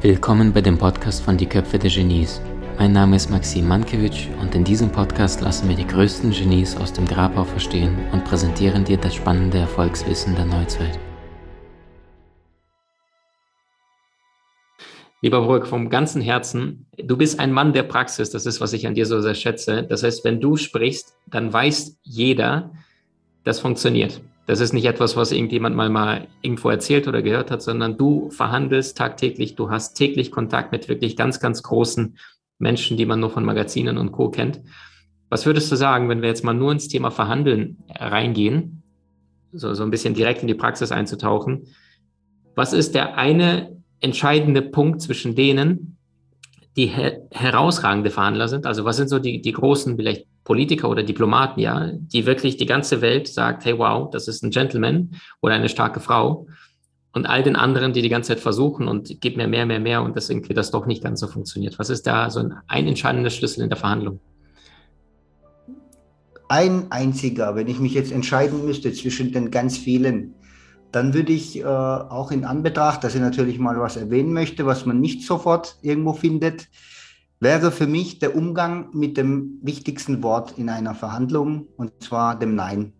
Willkommen bei dem Podcast von Die Köpfe der Genies. Mein Name ist Maxim Mankewitsch und in diesem Podcast lassen wir die größten Genies aus dem Grabau verstehen und präsentieren dir das spannende Erfolgswissen der Neuzeit. Lieber Burg, vom ganzen Herzen, du bist ein Mann der Praxis, das ist, was ich an dir so sehr schätze. Das heißt, wenn du sprichst, dann weiß jeder, das funktioniert. Das ist nicht etwas, was irgendjemand mal, mal irgendwo erzählt oder gehört hat, sondern du verhandelst tagtäglich, du hast täglich Kontakt mit wirklich ganz, ganz großen Menschen, die man nur von Magazinen und Co. kennt. Was würdest du sagen, wenn wir jetzt mal nur ins Thema Verhandeln reingehen, so, so ein bisschen direkt in die Praxis einzutauchen? Was ist der eine entscheidende Punkt zwischen denen, die her herausragende Verhandler sind? Also was sind so die, die großen vielleicht Politiker oder Diplomaten, ja, die wirklich die ganze Welt sagt, hey, wow, das ist ein Gentleman oder eine starke Frau. Und all den anderen, die die ganze Zeit versuchen und gib mir mehr, mehr, mehr und das irgendwie das doch nicht ganz so funktioniert. Was ist da so ein, ein entscheidender Schlüssel in der Verhandlung? Ein einziger, wenn ich mich jetzt entscheiden müsste zwischen den ganz vielen, dann würde ich äh, auch in Anbetracht, dass ich natürlich mal was erwähnen möchte, was man nicht sofort irgendwo findet, wäre für mich der Umgang mit dem wichtigsten Wort in einer Verhandlung, und zwar dem Nein.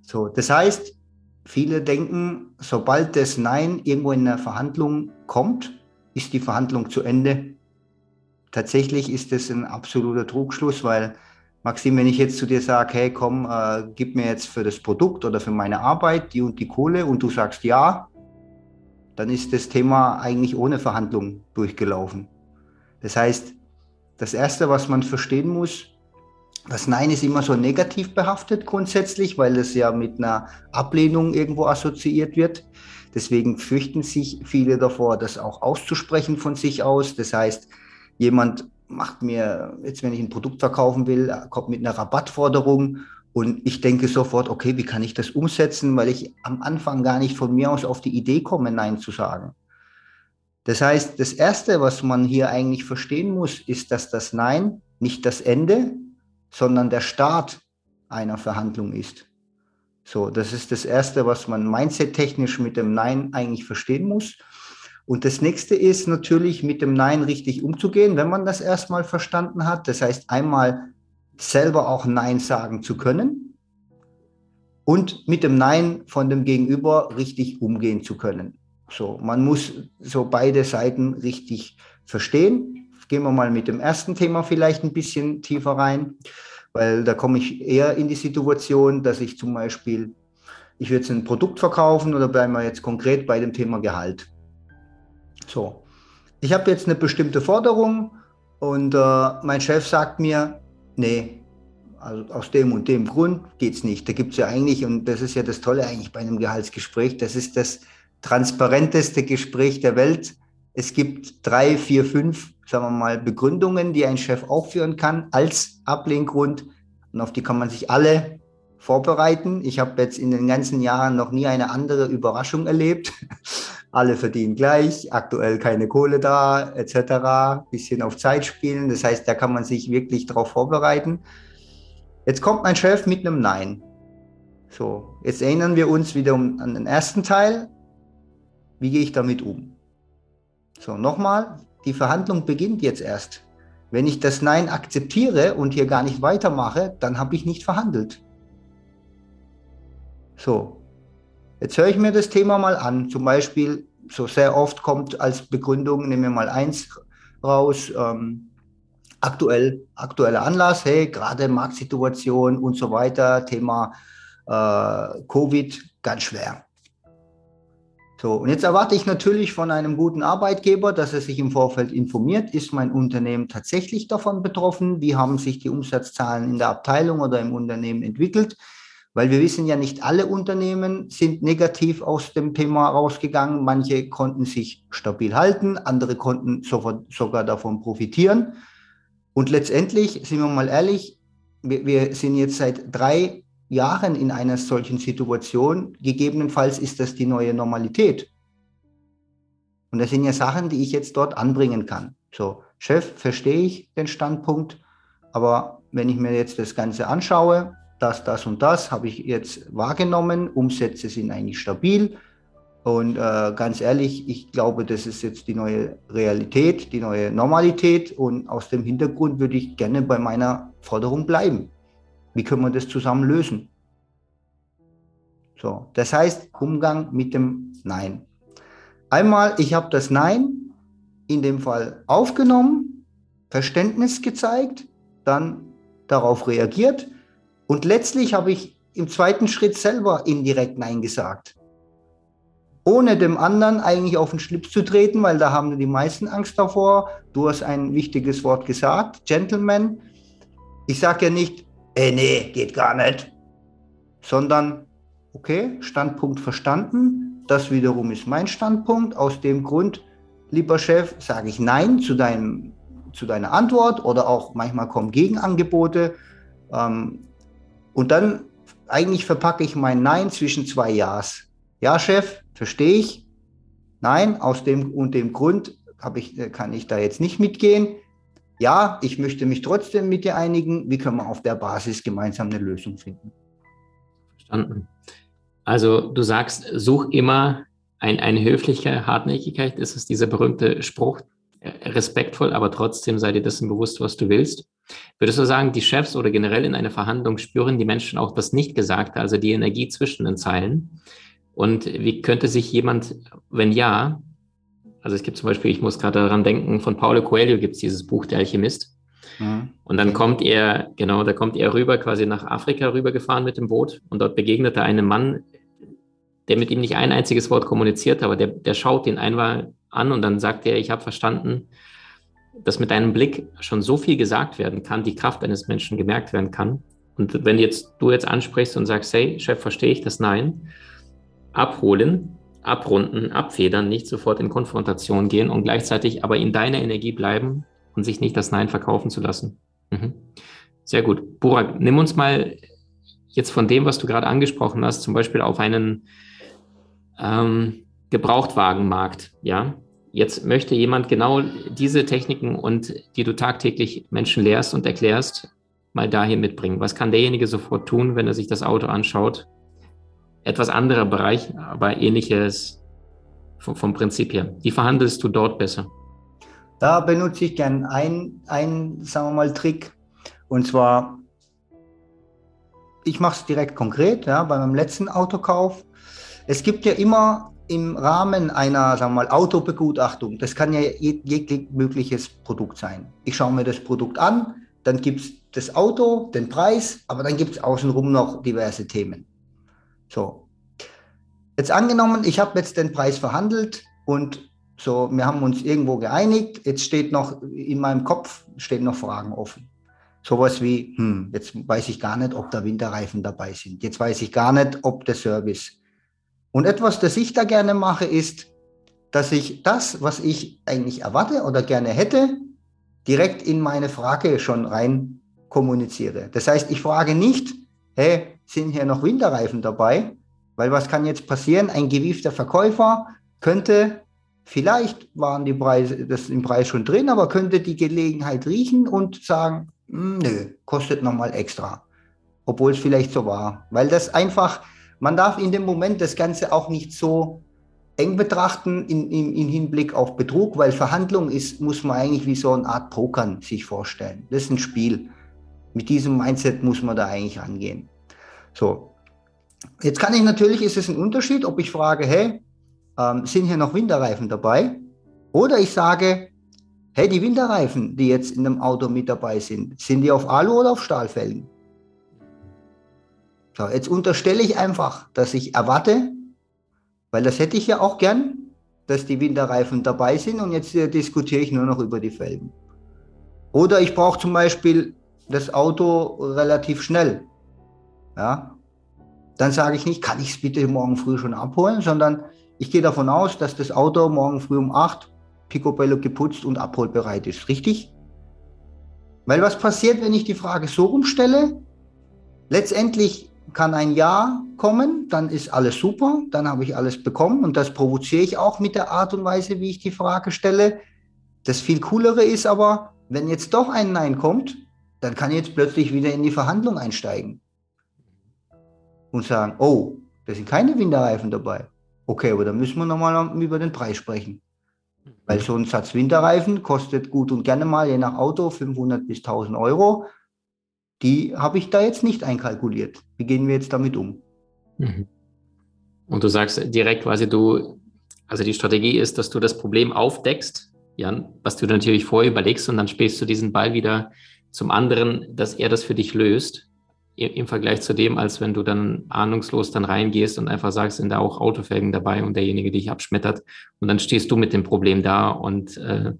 So, das heißt, viele denken, sobald das Nein irgendwo in einer Verhandlung kommt, ist die Verhandlung zu Ende. Tatsächlich ist das ein absoluter Trugschluss, weil Maxim, wenn ich jetzt zu dir sage, hey, komm, äh, gib mir jetzt für das Produkt oder für meine Arbeit die und die Kohle und du sagst ja, dann ist das Thema eigentlich ohne Verhandlung durchgelaufen. Das heißt, das Erste, was man verstehen muss, das Nein ist immer so negativ behaftet grundsätzlich, weil es ja mit einer Ablehnung irgendwo assoziiert wird. Deswegen fürchten sich viele davor, das auch auszusprechen von sich aus. Das heißt, jemand macht mir, jetzt wenn ich ein Produkt verkaufen will, kommt mit einer Rabattforderung und ich denke sofort, okay, wie kann ich das umsetzen, weil ich am Anfang gar nicht von mir aus auf die Idee komme, Nein zu sagen. Das heißt, das Erste, was man hier eigentlich verstehen muss, ist, dass das Nein nicht das Ende, sondern der Start einer Verhandlung ist. So, das ist das Erste, was man mindset-technisch mit dem Nein eigentlich verstehen muss. Und das nächste ist natürlich, mit dem Nein richtig umzugehen, wenn man das erstmal verstanden hat. Das heißt, einmal selber auch Nein sagen zu können und mit dem Nein von dem Gegenüber richtig umgehen zu können. So, man muss so beide Seiten richtig verstehen. Gehen wir mal mit dem ersten Thema vielleicht ein bisschen tiefer rein, weil da komme ich eher in die Situation, dass ich zum Beispiel, ich würde jetzt ein Produkt verkaufen oder bleiben wir jetzt konkret bei dem Thema Gehalt. So, ich habe jetzt eine bestimmte Forderung und äh, mein Chef sagt mir, nee, also aus dem und dem Grund geht es nicht. Da gibt es ja eigentlich, und das ist ja das Tolle eigentlich bei einem Gehaltsgespräch, das ist das transparenteste Gespräch der Welt. Es gibt drei, vier, fünf, sagen wir mal, Begründungen, die ein Chef auch führen kann als Ablehngrund. Und auf die kann man sich alle vorbereiten. Ich habe jetzt in den ganzen Jahren noch nie eine andere Überraschung erlebt. alle verdienen gleich, aktuell keine Kohle da, etc. Bisschen auf Zeit spielen. Das heißt, da kann man sich wirklich darauf vorbereiten. Jetzt kommt mein Chef mit einem Nein. So, jetzt erinnern wir uns wieder an den ersten Teil. Wie gehe ich damit um? So, nochmal, die Verhandlung beginnt jetzt erst. Wenn ich das Nein akzeptiere und hier gar nicht weitermache, dann habe ich nicht verhandelt. So, jetzt höre ich mir das Thema mal an. Zum Beispiel, so sehr oft kommt als Begründung, nehmen wir mal eins raus, ähm, aktuell, aktueller Anlass, hey, gerade Marktsituation und so weiter, Thema äh, Covid, ganz schwer. So, und jetzt erwarte ich natürlich von einem guten Arbeitgeber, dass er sich im Vorfeld informiert, ist mein Unternehmen tatsächlich davon betroffen, wie haben sich die Umsatzzahlen in der Abteilung oder im Unternehmen entwickelt, weil wir wissen ja nicht alle Unternehmen sind negativ aus dem Thema rausgegangen, manche konnten sich stabil halten, andere konnten sofort, sogar davon profitieren. Und letztendlich, sind wir mal ehrlich, wir, wir sind jetzt seit drei Jahren in einer solchen Situation. Gegebenenfalls ist das die neue Normalität. Und das sind ja Sachen, die ich jetzt dort anbringen kann. So, Chef, verstehe ich den Standpunkt, aber wenn ich mir jetzt das Ganze anschaue, das, das und das habe ich jetzt wahrgenommen, Umsätze sind eigentlich stabil. Und äh, ganz ehrlich, ich glaube, das ist jetzt die neue Realität, die neue Normalität. Und aus dem Hintergrund würde ich gerne bei meiner Forderung bleiben. Wie können wir das zusammen lösen? So, das heißt Umgang mit dem Nein. Einmal, ich habe das Nein in dem Fall aufgenommen, Verständnis gezeigt, dann darauf reagiert und letztlich habe ich im zweiten Schritt selber indirekt Nein gesagt. Ohne dem anderen eigentlich auf den Schlips zu treten, weil da haben die meisten Angst davor. Du hast ein wichtiges Wort gesagt, Gentleman. Ich sage ja nicht, ey, nee, geht gar nicht, sondern okay, Standpunkt verstanden, das wiederum ist mein Standpunkt. Aus dem Grund, lieber Chef, sage ich Nein zu, deinem, zu deiner Antwort oder auch manchmal kommen Gegenangebote. Ähm, und dann eigentlich verpacke ich mein Nein zwischen zwei Ja's. Ja, Chef, verstehe ich. Nein, aus dem und dem Grund ich, kann ich da jetzt nicht mitgehen. Ja, ich möchte mich trotzdem mit dir einigen. Wie können wir auf der Basis gemeinsam eine Lösung finden? Verstanden. Also du sagst, such immer ein, eine höfliche Hartnäckigkeit, ist es dieser berühmte Spruch, äh, respektvoll, aber trotzdem sei dir dessen bewusst, was du willst. Würdest du sagen, die Chefs oder generell in einer Verhandlung spüren die Menschen auch das Nicht-Gesagte, also die Energie zwischen den Zeilen? Und wie könnte sich jemand, wenn ja, also es gibt zum Beispiel, ich muss gerade daran denken, von Paulo Coelho gibt es dieses Buch, Der Alchemist. Mhm. Und dann kommt er, genau, da kommt er rüber, quasi nach Afrika rübergefahren mit dem Boot und dort begegnet er einem Mann, der mit ihm nicht ein einziges Wort kommuniziert, aber der, der schaut ihn einmal an und dann sagt er, ich habe verstanden, dass mit deinem Blick schon so viel gesagt werden kann, die Kraft eines Menschen gemerkt werden kann. Und wenn jetzt du jetzt ansprichst und sagst, hey, Chef, verstehe ich das? Nein. Abholen, abrunden, abfedern, nicht sofort in Konfrontation gehen und gleichzeitig aber in deiner Energie bleiben und sich nicht das Nein verkaufen zu lassen. Mhm. Sehr gut. Burak, nimm uns mal jetzt von dem, was du gerade angesprochen hast, zum Beispiel auf einen ähm, Gebrauchtwagenmarkt. Ja, jetzt möchte jemand genau diese Techniken und die du tagtäglich Menschen lehrst und erklärst, mal dahin mitbringen. Was kann derjenige sofort tun, wenn er sich das Auto anschaut? Etwas anderer Bereich, aber ähnliches vom, vom Prinzip her. Wie verhandelst du dort besser? Da benutze ich gern einen, sagen wir mal, Trick. Und zwar, ich mache es direkt konkret, ja, bei meinem letzten Autokauf. Es gibt ja immer im Rahmen einer, sagen wir mal, Autobegutachtung, das kann ja jegliches mögliches Produkt sein. Ich schaue mir das Produkt an, dann gibt es das Auto, den Preis, aber dann gibt es außenrum noch diverse Themen. So. Jetzt angenommen, ich habe jetzt den Preis verhandelt und so, wir haben uns irgendwo geeinigt. Jetzt steht noch in meinem Kopf stehen noch Fragen offen. Sowas wie, hm, jetzt weiß ich gar nicht, ob da Winterreifen dabei sind. Jetzt weiß ich gar nicht, ob der Service. Und etwas, das ich da gerne mache, ist, dass ich das, was ich eigentlich erwarte oder gerne hätte, direkt in meine Frage schon rein kommuniziere. Das heißt, ich frage nicht, hey, sind hier noch Winterreifen dabei? Weil was kann jetzt passieren? Ein gewiefter Verkäufer könnte, vielleicht waren die Preise, das im Preis schon drin, aber könnte die Gelegenheit riechen und sagen, hm, nö, kostet nochmal extra. Obwohl es vielleicht so war. Weil das einfach, man darf in dem Moment das Ganze auch nicht so eng betrachten in, in, in, Hinblick auf Betrug, weil Verhandlung ist, muss man eigentlich wie so eine Art Pokern sich vorstellen. Das ist ein Spiel. Mit diesem Mindset muss man da eigentlich angehen. So. Jetzt kann ich natürlich, ist es ein Unterschied, ob ich frage, hey, ähm, sind hier noch Winterreifen dabei? Oder ich sage, hey, die Winterreifen, die jetzt in dem Auto mit dabei sind, sind die auf Alu oder auf Stahlfelgen? So, jetzt unterstelle ich einfach, dass ich erwarte, weil das hätte ich ja auch gern, dass die Winterreifen dabei sind und jetzt äh, diskutiere ich nur noch über die Felgen. Oder ich brauche zum Beispiel das Auto relativ schnell. Ja, dann sage ich nicht, kann ich es bitte morgen früh schon abholen, sondern ich gehe davon aus, dass das Auto morgen früh um 8 picobello geputzt und abholbereit ist. Richtig? Weil was passiert, wenn ich die Frage so rumstelle? Letztendlich kann ein Ja kommen, dann ist alles super, dann habe ich alles bekommen und das provoziere ich auch mit der Art und Weise, wie ich die Frage stelle. Das viel coolere ist aber, wenn jetzt doch ein Nein kommt, dann kann ich jetzt plötzlich wieder in die Verhandlung einsteigen. Und sagen, oh, da sind keine Winterreifen dabei. Okay, aber dann müssen wir nochmal über den Preis sprechen. Weil so ein Satz Winterreifen kostet gut und gerne mal, je nach Auto, 500 bis 1000 Euro. Die habe ich da jetzt nicht einkalkuliert. Wie gehen wir jetzt damit um? Mhm. Und du sagst direkt quasi, du, also die Strategie ist, dass du das Problem aufdeckst, Jan, was du natürlich vorher überlegst und dann spielst du diesen Ball wieder zum anderen, dass er das für dich löst im Vergleich zu dem, als wenn du dann ahnungslos dann reingehst und einfach sagst, sind da auch Autofelgen dabei und derjenige dich abschmettert und dann stehst du mit dem Problem da und äh,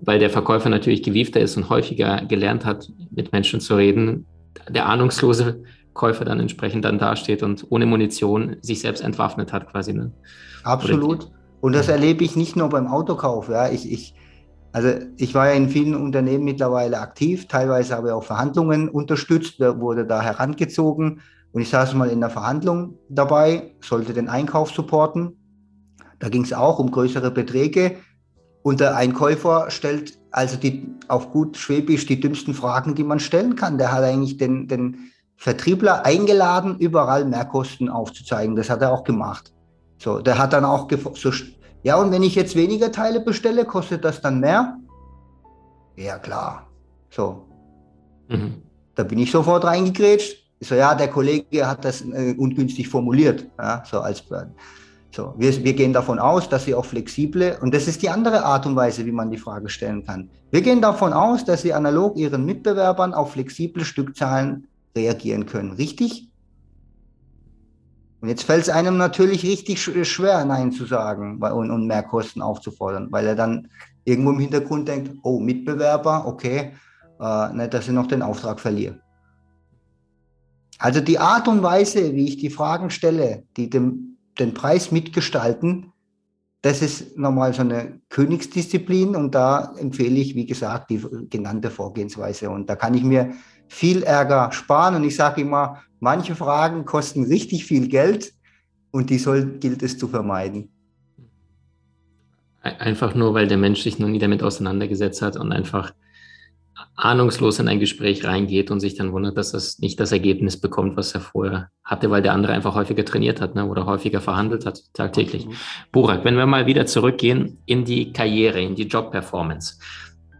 weil der Verkäufer natürlich gewiefter ist und häufiger gelernt hat, mit Menschen zu reden, der ahnungslose Käufer dann entsprechend dann dasteht und ohne Munition sich selbst entwaffnet hat quasi. Ne? Absolut. Und das erlebe ich nicht nur beim Autokauf. Ja. Ich, ich, also ich war ja in vielen Unternehmen mittlerweile aktiv, teilweise habe ich auch Verhandlungen unterstützt, wurde da herangezogen und ich saß mal in der Verhandlung dabei, sollte den Einkauf supporten. Da ging es auch um größere Beträge und der Einkäufer stellt also die, auf gut Schwäbisch die dümmsten Fragen, die man stellen kann. Der hat eigentlich den, den Vertriebler eingeladen, überall Mehrkosten aufzuzeigen. Das hat er auch gemacht. So, der hat dann auch so ja, und wenn ich jetzt weniger Teile bestelle, kostet das dann mehr? Ja, klar. So. Mhm. Da bin ich sofort reingegrätscht. So, ja, der Kollege hat das äh, ungünstig formuliert. Ja, so als so, wir, wir gehen davon aus, dass Sie auch flexible, und das ist die andere Art und Weise, wie man die Frage stellen kann. Wir gehen davon aus, dass Sie analog Ihren Mitbewerbern auf flexible Stückzahlen reagieren können. Richtig? Und jetzt fällt es einem natürlich richtig schwer, Nein zu sagen und, und mehr Kosten aufzufordern, weil er dann irgendwo im Hintergrund denkt, oh, Mitbewerber, okay, äh, nicht, dass ich noch den Auftrag verliere. Also die Art und Weise, wie ich die Fragen stelle, die dem, den Preis mitgestalten, das ist nochmal so eine Königsdisziplin und da empfehle ich, wie gesagt, die genannte Vorgehensweise. Und da kann ich mir viel Ärger sparen. Und ich sage immer, manche Fragen kosten richtig viel Geld und die soll, gilt es zu vermeiden. Einfach nur, weil der Mensch sich noch nie damit auseinandergesetzt hat und einfach ahnungslos in ein Gespräch reingeht und sich dann wundert, dass das nicht das Ergebnis bekommt, was er vorher hatte, weil der andere einfach häufiger trainiert hat ne, oder häufiger verhandelt hat, tagtäglich. Burak, wenn wir mal wieder zurückgehen in die Karriere, in die Job-Performance.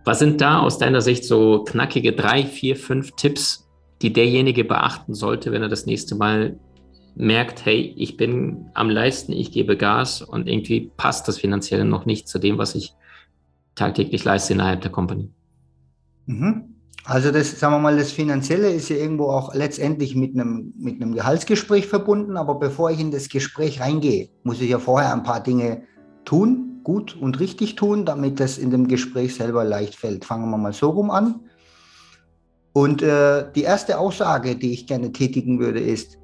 Was sind da aus deiner Sicht so knackige drei, vier, fünf Tipps, die derjenige beachten sollte, wenn er das nächste Mal merkt, hey, ich bin am Leisten, ich gebe Gas und irgendwie passt das Finanzielle noch nicht zu dem, was ich tagtäglich leiste innerhalb der Company? Mhm. Also das, sagen wir mal, das Finanzielle ist ja irgendwo auch letztendlich mit einem, mit einem Gehaltsgespräch verbunden. Aber bevor ich in das Gespräch reingehe, muss ich ja vorher ein paar Dinge tun, gut und richtig tun, damit das in dem Gespräch selber leicht fällt. Fangen wir mal so rum an. Und äh, die erste Aussage, die ich gerne tätigen würde, ist,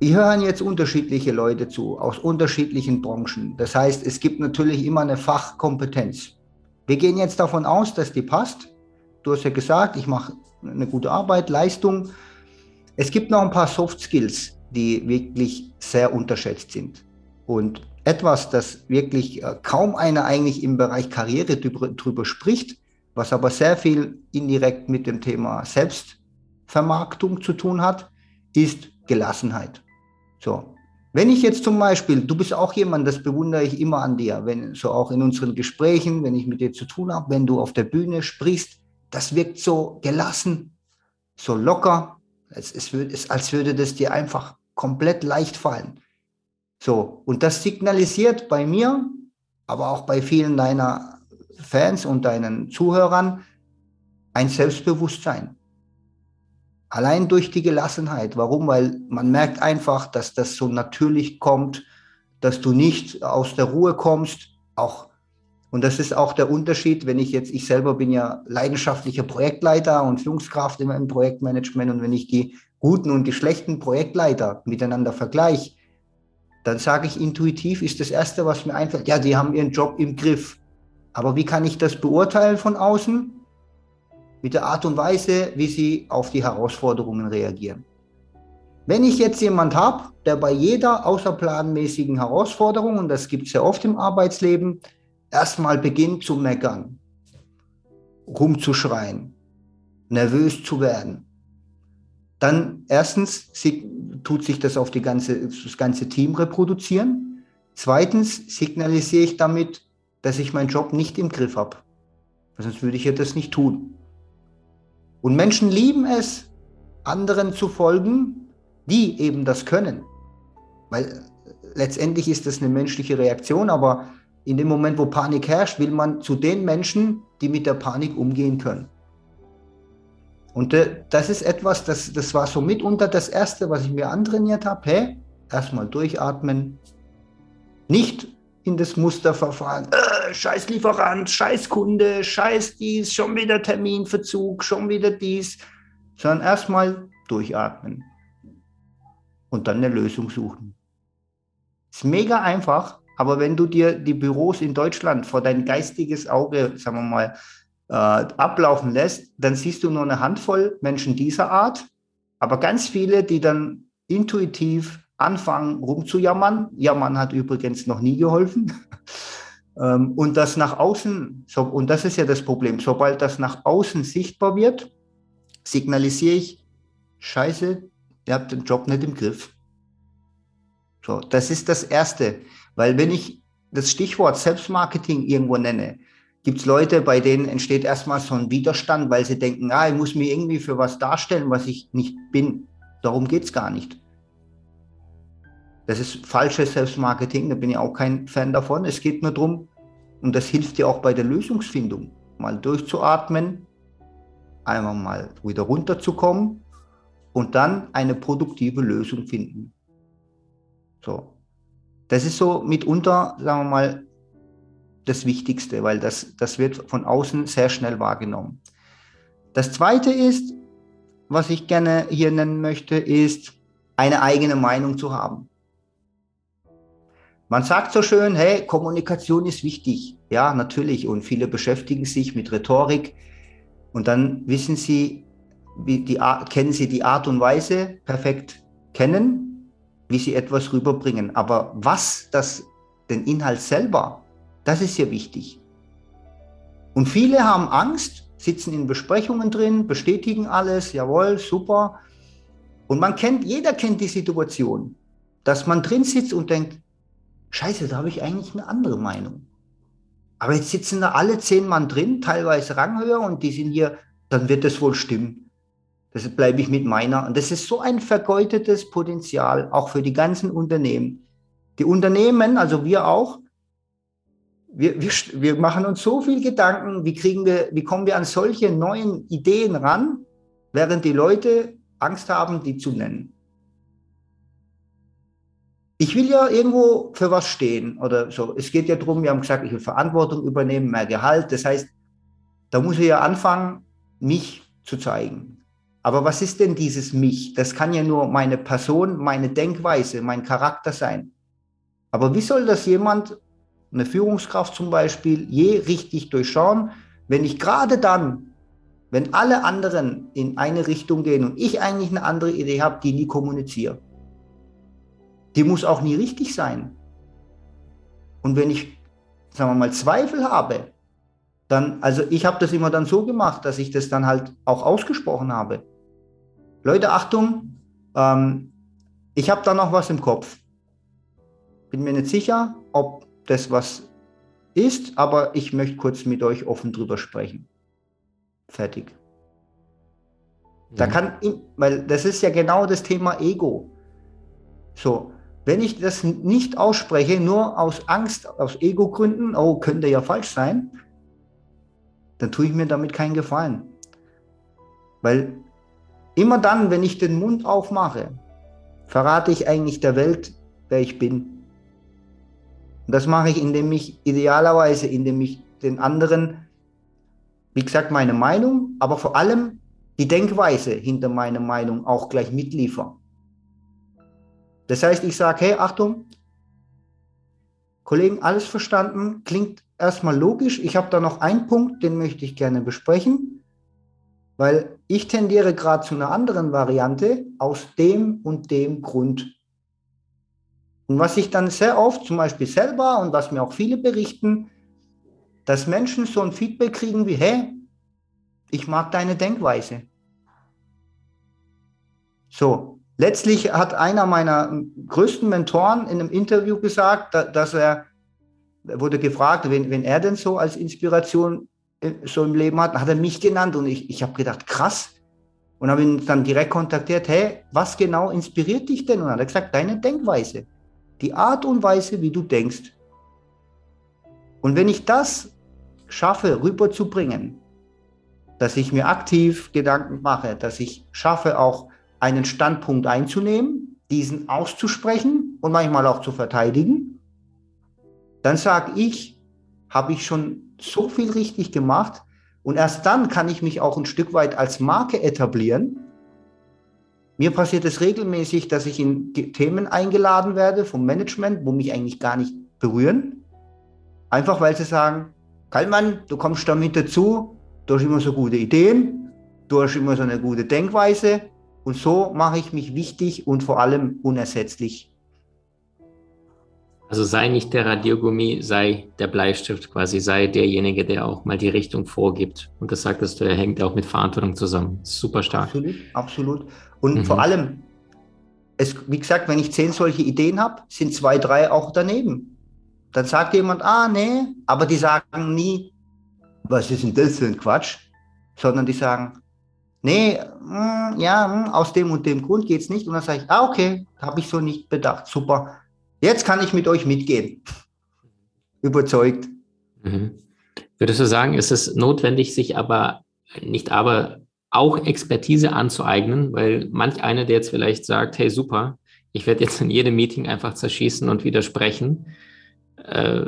ich hören jetzt unterschiedliche Leute zu, aus unterschiedlichen Branchen. Das heißt, es gibt natürlich immer eine Fachkompetenz. Wir gehen jetzt davon aus, dass die passt. Du hast ja gesagt, ich mache eine gute Arbeit, Leistung. Es gibt noch ein paar Soft Skills, die wirklich sehr unterschätzt sind. Und etwas, das wirklich äh, kaum einer eigentlich im Bereich Karriere drüber, drüber spricht, was aber sehr viel indirekt mit dem Thema Selbstvermarktung zu tun hat, ist Gelassenheit. So. Wenn ich jetzt zum Beispiel, du bist auch jemand, das bewundere ich immer an dir, wenn so auch in unseren Gesprächen, wenn ich mit dir zu tun habe, wenn du auf der Bühne sprichst, das wirkt so gelassen, so locker. Es ist, als würde das dir einfach komplett leicht fallen. So, und das signalisiert bei mir, aber auch bei vielen deiner Fans und deinen Zuhörern ein Selbstbewusstsein. Allein durch die Gelassenheit. Warum? Weil man merkt einfach, dass das so natürlich kommt, dass du nicht aus der Ruhe kommst. Auch, und das ist auch der Unterschied, wenn ich jetzt, ich selber bin ja leidenschaftlicher Projektleiter und Führungskraft im Projektmanagement. Und wenn ich die guten und die schlechten Projektleiter miteinander vergleiche, dann sage ich intuitiv, ist das Erste, was mir einfällt, ja, die haben ihren Job im Griff. Aber wie kann ich das beurteilen von außen? Mit der Art und Weise, wie sie auf die Herausforderungen reagieren. Wenn ich jetzt jemand habe, der bei jeder außerplanmäßigen Herausforderung, und das gibt es ja oft im Arbeitsleben, erstmal beginnt zu meckern, rumzuschreien, nervös zu werden, dann erstens tut sich das auf die ganze, das ganze Team reproduzieren. Zweitens signalisiere ich damit, dass ich meinen Job nicht im Griff habe. Sonst würde ich ja das nicht tun. Und Menschen lieben es, anderen zu folgen, die eben das können. Weil letztendlich ist das eine menschliche Reaktion, aber in dem Moment, wo Panik herrscht, will man zu den Menschen, die mit der Panik umgehen können. Und äh, das ist etwas, das, das war so mitunter das Erste, was ich mir antrainiert habe. Hey, erstmal durchatmen, nicht in das Musterverfahren, äh, scheiß Lieferant, scheiß Kunde, scheiß dies, schon wieder Terminverzug, schon wieder dies, sondern erstmal durchatmen und dann eine Lösung suchen. Ist mega einfach, aber wenn du dir die Büros in Deutschland vor dein geistiges Auge, sagen wir mal, äh, ablaufen lässt, dann siehst du nur eine Handvoll Menschen dieser Art, aber ganz viele, die dann intuitiv anfangen rumzujammern. Jammern hat übrigens noch nie geholfen. Ähm, und das nach außen, und das ist ja das Problem, sobald das nach außen sichtbar wird, signalisiere ich, scheiße, ihr habt den Job nicht im Griff. So, das ist das Erste. Weil wenn ich das Stichwort Selbstmarketing irgendwo nenne, gibt es Leute, bei denen entsteht erstmal so ein Widerstand, weil sie denken, ah, ich muss mir irgendwie für was darstellen, was ich nicht bin. Darum geht es gar nicht. Das ist falsches Selbstmarketing, da bin ich auch kein Fan davon. Es geht nur darum, und das hilft dir auch bei der Lösungsfindung, mal durchzuatmen, einmal mal wieder runterzukommen und dann eine produktive Lösung finden. So. Das ist so mitunter, sagen wir mal, das Wichtigste, weil das, das wird von außen sehr schnell wahrgenommen. Das Zweite ist, was ich gerne hier nennen möchte, ist, eine eigene Meinung zu haben. Man sagt so schön, hey, Kommunikation ist wichtig. Ja, natürlich. Und viele beschäftigen sich mit Rhetorik. Und dann wissen sie, wie die Art, kennen sie die Art und Weise perfekt kennen, wie sie etwas rüberbringen. Aber was das, den Inhalt selber das ist ja wichtig. Und viele haben Angst, sitzen in Besprechungen drin, bestätigen alles, jawohl, super. Und man kennt, jeder kennt die Situation, dass man drin sitzt und denkt, scheiße, da habe ich eigentlich eine andere Meinung. Aber jetzt sitzen da alle zehn Mann drin, teilweise ranghöher und die sind hier, dann wird das wohl stimmen. Deshalb bleibe ich mit meiner. Und das ist so ein vergeudetes Potenzial, auch für die ganzen Unternehmen. Die Unternehmen, also wir auch, wir, wir, wir machen uns so viel Gedanken, wie kriegen wir, wie kommen wir an solche neuen Ideen ran, während die Leute Angst haben, die zu nennen. Ich will ja irgendwo für was stehen oder so. Es geht ja darum, wir haben gesagt, ich will Verantwortung übernehmen, mehr Gehalt. Das heißt, da muss ich ja anfangen, mich zu zeigen. Aber was ist denn dieses mich? Das kann ja nur meine Person, meine Denkweise, mein Charakter sein. Aber wie soll das jemand eine Führungskraft zum Beispiel, je richtig durchschauen, wenn ich gerade dann, wenn alle anderen in eine Richtung gehen und ich eigentlich eine andere Idee habe, die nie kommuniziere. Die muss auch nie richtig sein. Und wenn ich, sagen wir mal, Zweifel habe, dann, also ich habe das immer dann so gemacht, dass ich das dann halt auch ausgesprochen habe. Leute, Achtung, ähm, ich habe da noch was im Kopf. Bin mir nicht sicher, ob das, was ist, aber ich möchte kurz mit euch offen drüber sprechen. Fertig. Da kann, weil das ist ja genau das Thema Ego. So, wenn ich das nicht ausspreche, nur aus Angst, aus Ego-Gründen, oh, könnte ja falsch sein, dann tue ich mir damit keinen Gefallen. Weil immer dann, wenn ich den Mund aufmache, verrate ich eigentlich der Welt, wer ich bin. Und das mache ich, indem ich idealerweise, indem ich den anderen, wie gesagt, meine Meinung, aber vor allem die Denkweise hinter meiner Meinung auch gleich mitliefere. Das heißt, ich sage, hey, Achtung, Kollegen, alles verstanden, klingt erstmal logisch. Ich habe da noch einen Punkt, den möchte ich gerne besprechen, weil ich tendiere gerade zu einer anderen Variante aus dem und dem Grund. Und was ich dann sehr oft, zum Beispiel selber und was mir auch viele berichten, dass Menschen so ein Feedback kriegen wie, hey, ich mag deine Denkweise. So, letztlich hat einer meiner größten Mentoren in einem Interview gesagt, dass er, wurde gefragt, wen, wen er denn so als Inspiration äh, so im Leben hat, hat er mich genannt und ich, ich habe gedacht, krass. Und habe ihn dann direkt kontaktiert, hey, was genau inspiriert dich denn? Und hat er gesagt, deine Denkweise, die Art und Weise, wie du denkst. Und wenn ich das schaffe, rüberzubringen, dass ich mir aktiv Gedanken mache, dass ich schaffe, auch einen Standpunkt einzunehmen, diesen auszusprechen und manchmal auch zu verteidigen, dann sage ich, habe ich schon so viel richtig gemacht und erst dann kann ich mich auch ein Stück weit als Marke etablieren. Mir passiert es regelmäßig, dass ich in Themen eingeladen werde vom Management, wo mich eigentlich gar nicht berühren. Einfach weil sie sagen, Kallmann, du kommst damit dazu, du hast immer so gute Ideen, du hast immer so eine gute Denkweise und so mache ich mich wichtig und vor allem unersetzlich. Also sei nicht der Radiergummi, sei der Bleistift quasi, sei derjenige, der auch mal die Richtung vorgibt. Und das sagtest du, er hängt auch mit Verantwortung zusammen. Super stark. Absolut, absolut. Und mhm. vor allem, es, wie gesagt, wenn ich zehn solche Ideen habe, sind zwei, drei auch daneben. Dann sagt jemand, ah, nee, aber die sagen nie, was ist denn das für ein Quatsch? Sondern die sagen, nee, mh, hm, ja, mh, hm, aus dem und dem Grund geht es nicht. Und dann sage ich, ah, okay, habe ich so nicht bedacht. Super. Jetzt kann ich mit euch mitgehen. Überzeugt. Mhm. Würdest du sagen, ist es notwendig, sich aber nicht aber auch Expertise anzueignen, weil manch einer, der jetzt vielleicht sagt, hey super, ich werde jetzt in jedem Meeting einfach zerschießen und widersprechen, äh,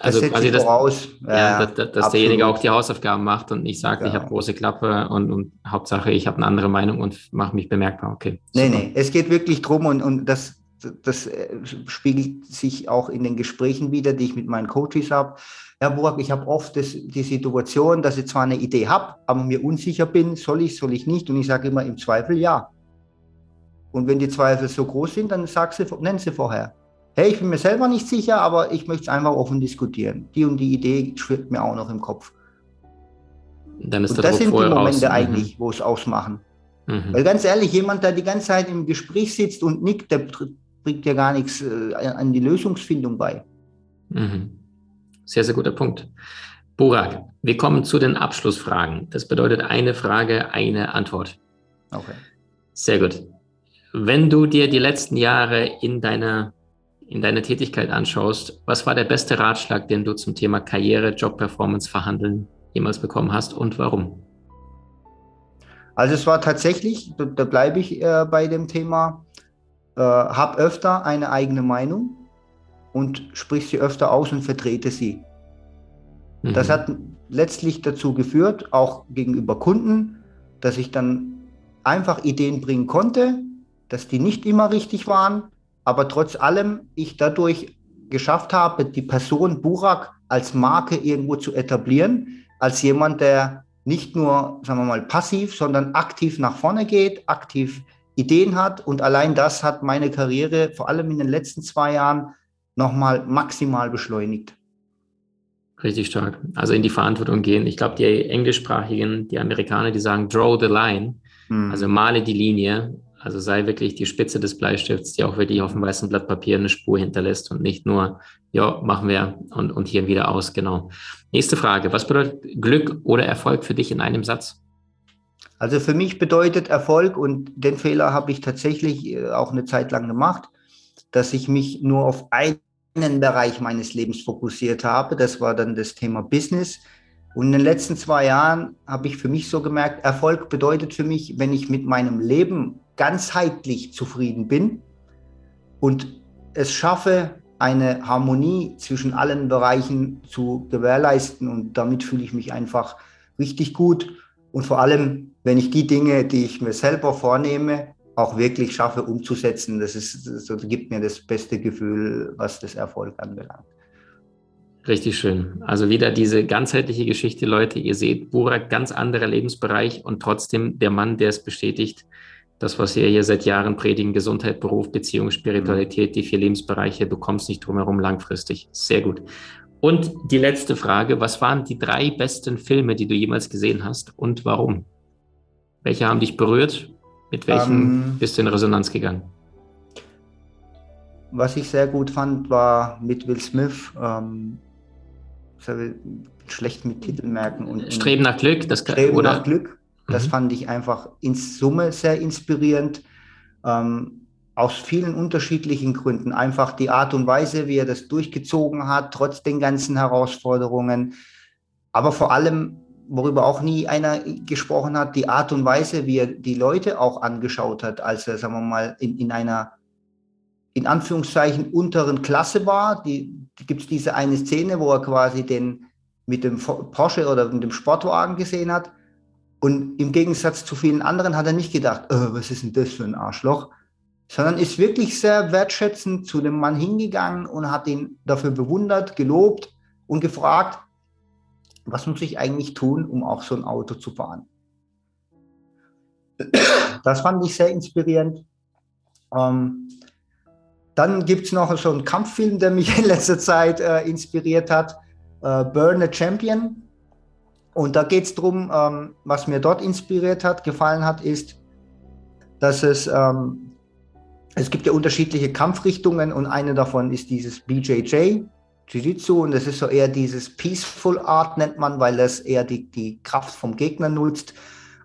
also das quasi, dass, voraus. Ja, ja, dass, dass derjenige auch die Hausaufgaben macht und nicht sagt, ja. ich habe große Klappe und, und Hauptsache, ich habe eine andere Meinung und mache mich bemerkbar. Okay. Super. Nee, nee, es geht wirklich drum und, und das, das äh, spiegelt sich auch in den Gesprächen wieder, die ich mit meinen Coaches habe. Herr Burg, ich habe oft das, die Situation, dass ich zwar eine Idee habe, aber mir unsicher bin, soll ich, soll ich nicht? Und ich sage immer im Zweifel ja. Und wenn die Zweifel so groß sind, dann sag sie, nenn sie vorher hey, ich bin mir selber nicht sicher, aber ich möchte es einfach offen diskutieren. Die und die Idee schwirrt mir auch noch im Kopf. Dann ist und das sind die Momente raus. eigentlich, mhm. wo es ausmachen. Mhm. Weil ganz ehrlich, jemand, der die ganze Zeit im Gespräch sitzt und nickt, der bringt ja gar nichts äh, an die Lösungsfindung bei. Mhm. Sehr, sehr guter Punkt. Burak, wir kommen zu den Abschlussfragen. Das bedeutet eine Frage, eine Antwort. Okay. Sehr gut. Wenn du dir die letzten Jahre in deiner in deiner Tätigkeit anschaust, was war der beste Ratschlag, den du zum Thema Karriere, Job, Performance, Verhandeln jemals bekommen hast und warum? Also es war tatsächlich, da, da bleibe ich äh, bei dem Thema, äh, hab öfter eine eigene Meinung und sprich sie öfter aus und vertrete sie. Mhm. Das hat letztlich dazu geführt, auch gegenüber Kunden, dass ich dann einfach Ideen bringen konnte, dass die nicht immer richtig waren, aber trotz allem ich dadurch geschafft habe, die Person Burak als Marke irgendwo zu etablieren, als jemand, der nicht nur, sagen wir mal, passiv, sondern aktiv nach vorne geht, aktiv Ideen hat. Und allein das hat meine Karriere vor allem in den letzten zwei Jahren nochmal maximal beschleunigt. Richtig stark. Also in die Verantwortung gehen. Ich glaube, die englischsprachigen, die Amerikaner, die sagen, draw the line. Hm. Also male die Linie. Also sei wirklich die Spitze des Bleistifts, die auch wirklich auf dem weißen Blatt Papier eine Spur hinterlässt und nicht nur, ja, machen wir und, und hier wieder aus. Genau. Nächste Frage. Was bedeutet Glück oder Erfolg für dich in einem Satz? Also für mich bedeutet Erfolg, und den Fehler habe ich tatsächlich äh, auch eine Zeit lang gemacht, dass ich mich nur auf einen Bereich meines Lebens fokussiert habe. Das war dann das Thema Business. Und in den letzten zwei Jahren habe ich für mich so gemerkt, Erfolg bedeutet für mich, wenn ich mit meinem Leben ganzheitlich zufrieden bin und es schaffe, eine Harmonie zwischen allen Bereichen zu gewährleisten. Und damit fühle ich mich einfach richtig gut. Und vor allem, wenn ich die Dinge, die ich mir selber vornehme, auch wirklich schaffe umzusetzen, das, ist, das gibt mir das beste Gefühl, was das Erfolg anbelangt. Richtig schön. Also wieder diese ganzheitliche Geschichte, Leute. Ihr seht, Burak, ganz anderer Lebensbereich und trotzdem der Mann, der es bestätigt, das, was wir hier seit Jahren predigen, Gesundheit, Beruf, Beziehung, Spiritualität, die vier Lebensbereiche, du kommst nicht drum herum langfristig. Sehr gut. Und die letzte Frage, was waren die drei besten Filme, die du jemals gesehen hast und warum? Welche haben dich berührt Mit welchem ähm, bist du in Resonanz gegangen? Was ich sehr gut fand, war mit Will Smith. Ähm, schlecht mit Titelmerken und Streben nach Glück, das Streben oder? nach Glück. Das mhm. fand ich einfach in Summe sehr inspirierend. Ähm, aus vielen unterschiedlichen Gründen. Einfach die Art und Weise, wie er das durchgezogen hat, trotz den ganzen Herausforderungen. Aber vor allem, worüber auch nie einer gesprochen hat, die Art und Weise, wie er die Leute auch angeschaut hat, als er, sagen wir mal, in, in einer in Anführungszeichen unteren Klasse war. Die, die gibt es diese eine Szene, wo er quasi den mit dem Porsche oder mit dem Sportwagen gesehen hat. Und im Gegensatz zu vielen anderen hat er nicht gedacht, oh, was ist denn das für ein Arschloch, sondern ist wirklich sehr wertschätzend zu dem Mann hingegangen und hat ihn dafür bewundert, gelobt und gefragt, was muss ich eigentlich tun, um auch so ein Auto zu fahren. Das fand ich sehr inspirierend. Ähm, dann gibt es noch so einen Kampffilm, der mich in letzter Zeit äh, inspiriert hat, äh, Burn a Champion. Und da geht es darum, ähm, was mir dort inspiriert hat, gefallen hat, ist, dass es, ähm, es gibt ja unterschiedliche Kampfrichtungen und eine davon ist dieses BJJ, Jiu-Jitsu, und das ist so eher dieses Peaceful Art, nennt man, weil das eher die, die Kraft vom Gegner nutzt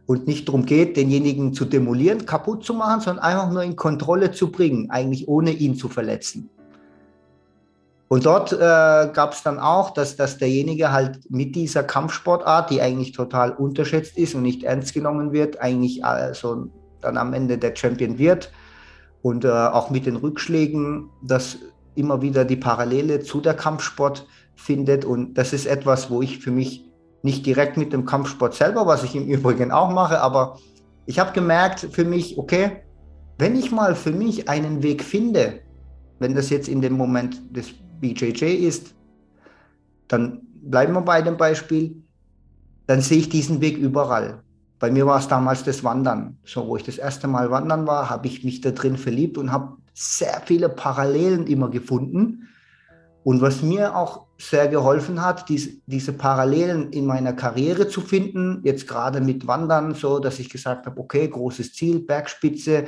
und nicht darum geht, denjenigen zu demolieren, kaputt zu machen, sondern einfach nur in Kontrolle zu bringen, eigentlich ohne ihn zu verletzen. Und dort äh, gab es dann auch, dass, dass derjenige halt mit dieser Kampfsportart, die eigentlich total unterschätzt ist und nicht ernst genommen wird, eigentlich also dann am Ende der Champion wird. Und äh, auch mit den Rückschlägen, dass immer wieder die Parallele zu der Kampfsport findet. Und das ist etwas, wo ich für mich nicht direkt mit dem Kampfsport selber, was ich im Übrigen auch mache, aber ich habe gemerkt für mich, okay, wenn ich mal für mich einen Weg finde, wenn das jetzt in dem Moment des BJJ ist, dann bleiben wir bei dem Beispiel, dann sehe ich diesen Weg überall. Bei mir war es damals das Wandern. So, wo ich das erste Mal wandern war, habe ich mich da drin verliebt und habe sehr viele Parallelen immer gefunden. Und was mir auch sehr geholfen hat, dies, diese Parallelen in meiner Karriere zu finden, jetzt gerade mit Wandern, so dass ich gesagt habe, okay, großes Ziel, Bergspitze,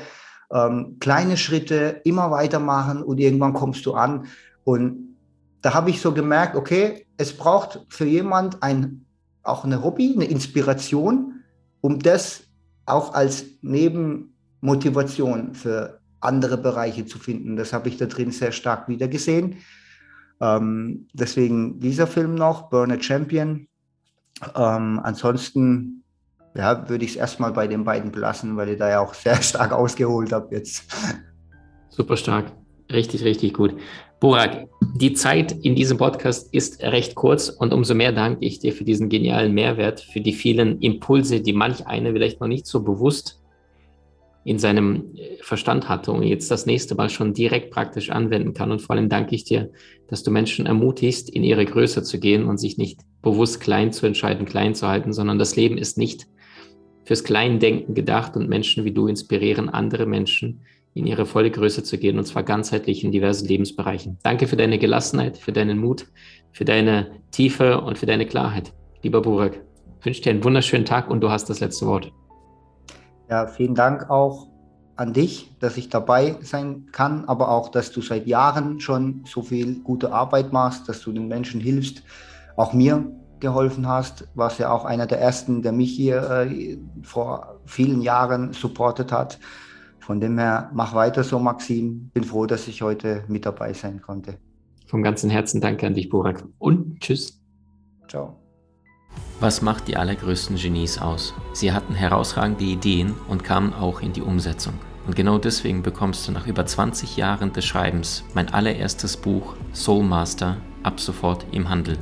ähm, kleine Schritte, immer weitermachen und irgendwann kommst du an. Und da habe ich so gemerkt, okay, es braucht für jemand ein, auch eine Hobby, eine Inspiration, um das auch als Nebenmotivation für andere Bereiche zu finden. Das habe ich da drin sehr stark wiedergesehen. Ähm, deswegen dieser Film noch, Burn a Champion. Ähm, ansonsten ja, würde ich es erstmal bei den beiden belassen, weil ich da ja auch sehr stark ausgeholt habe jetzt. Super stark. Richtig, richtig gut. Burak, die Zeit in diesem Podcast ist recht kurz und umso mehr danke ich dir für diesen genialen Mehrwert, für die vielen Impulse, die manch eine vielleicht noch nicht so bewusst in seinem äh, Verstand hatte und jetzt das nächste Mal schon direkt praktisch anwenden kann. Und vor allem danke ich dir, dass du Menschen ermutigst, in ihre Größe zu gehen und sich nicht bewusst klein zu entscheiden, klein zu halten, sondern das Leben ist nicht fürs Kleindenken gedacht und Menschen wie du inspirieren andere Menschen, in ihre volle Größe zu gehen und zwar ganzheitlich in diversen Lebensbereichen. Danke für deine Gelassenheit, für deinen Mut, für deine Tiefe und für deine Klarheit. Lieber Burak, wünsche dir einen wunderschönen Tag und du hast das letzte Wort. Ja, vielen Dank auch an dich, dass ich dabei sein kann, aber auch, dass du seit Jahren schon so viel gute Arbeit machst, dass du den Menschen hilfst, auch mir geholfen hast, warst ja auch einer der ersten, der mich hier äh, vor vielen Jahren supportet hat. Von dem her, mach weiter so, Maxim. Bin froh, dass ich heute mit dabei sein konnte. Vom ganzen Herzen danke an dich, Burak. Und tschüss. Ciao. Was macht die allergrößten Genies aus? Sie hatten herausragende Ideen und kamen auch in die Umsetzung. Und genau deswegen bekommst du nach über 20 Jahren des Schreibens mein allererstes Buch Soul Master ab sofort im Handel.